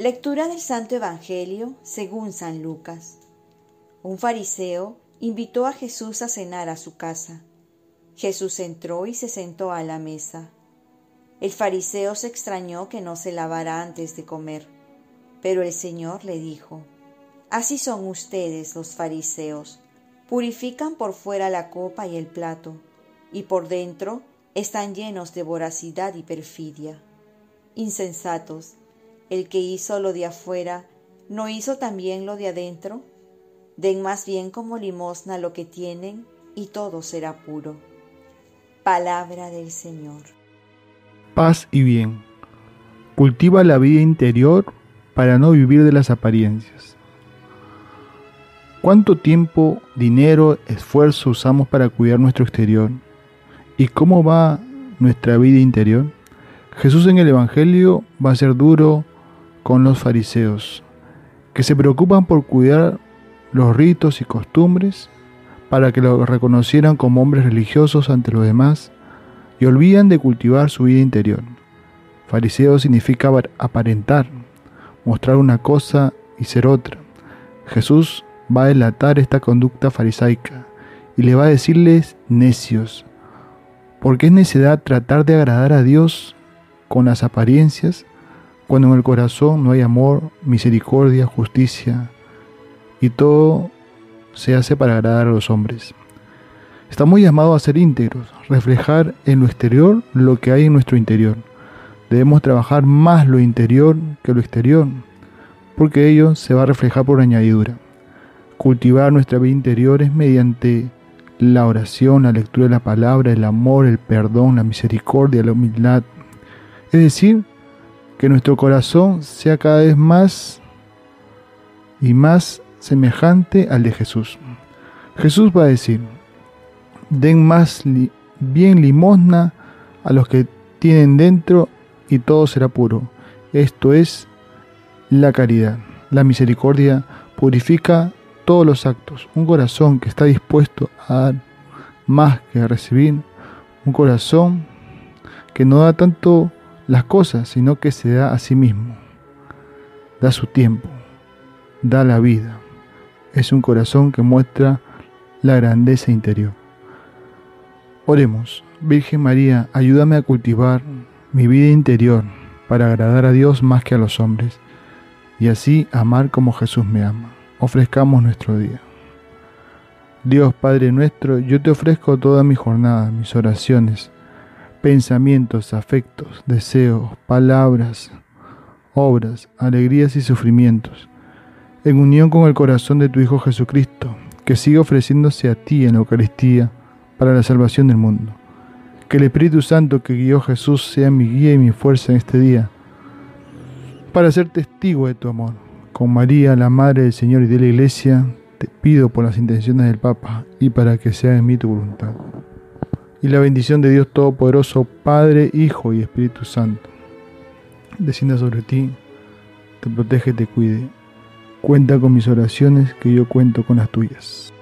Lectura del Santo Evangelio según San Lucas. Un fariseo invitó a Jesús a cenar a su casa. Jesús entró y se sentó a la mesa. El fariseo se extrañó que no se lavara antes de comer, pero el Señor le dijo, Así son ustedes los fariseos, purifican por fuera la copa y el plato, y por dentro están llenos de voracidad y perfidia. Insensatos, el que hizo lo de afuera, ¿no hizo también lo de adentro? Den más bien como limosna lo que tienen y todo será puro. Palabra del Señor. Paz y bien. Cultiva la vida interior para no vivir de las apariencias. ¿Cuánto tiempo, dinero, esfuerzo usamos para cuidar nuestro exterior? ¿Y cómo va nuestra vida interior? Jesús en el Evangelio va a ser duro con los fariseos, que se preocupan por cuidar los ritos y costumbres para que los reconocieran como hombres religiosos ante los demás y olvidan de cultivar su vida interior. Fariseo significa aparentar, mostrar una cosa y ser otra. Jesús va a delatar esta conducta farisaica y le va a decirles necios, porque es necedad tratar de agradar a Dios con las apariencias cuando en el corazón no hay amor, misericordia, justicia, y todo se hace para agradar a los hombres. Estamos llamados a ser íntegros, reflejar en lo exterior lo que hay en nuestro interior. Debemos trabajar más lo interior que lo exterior, porque ello se va a reflejar por añadidura. Cultivar nuestra vida interior es mediante la oración, la lectura de la palabra, el amor, el perdón, la misericordia, la humildad. Es decir, que nuestro corazón sea cada vez más y más semejante al de Jesús. Jesús va a decir, den más bien limosna a los que tienen dentro y todo será puro. Esto es la caridad. La misericordia purifica todos los actos. Un corazón que está dispuesto a dar más que a recibir. Un corazón que no da tanto las cosas, sino que se da a sí mismo. Da su tiempo, da la vida. Es un corazón que muestra la grandeza interior. Oremos, Virgen María, ayúdame a cultivar mi vida interior para agradar a Dios más que a los hombres y así amar como Jesús me ama. Ofrezcamos nuestro día. Dios Padre nuestro, yo te ofrezco toda mi jornada, mis oraciones, pensamientos, afectos, deseos, palabras, obras, alegrías y sufrimientos, en unión con el corazón de tu Hijo Jesucristo, que sigue ofreciéndose a ti en la Eucaristía para la salvación del mundo. Que el Espíritu Santo que guió Jesús sea mi guía y mi fuerza en este día, para ser testigo de tu amor. Con María, la Madre del Señor y de la Iglesia, te pido por las intenciones del Papa y para que sea en mí tu voluntad y la bendición de Dios Todopoderoso, Padre, Hijo y Espíritu Santo, descienda sobre ti, te protege, te cuide. Cuenta con mis oraciones, que yo cuento con las tuyas.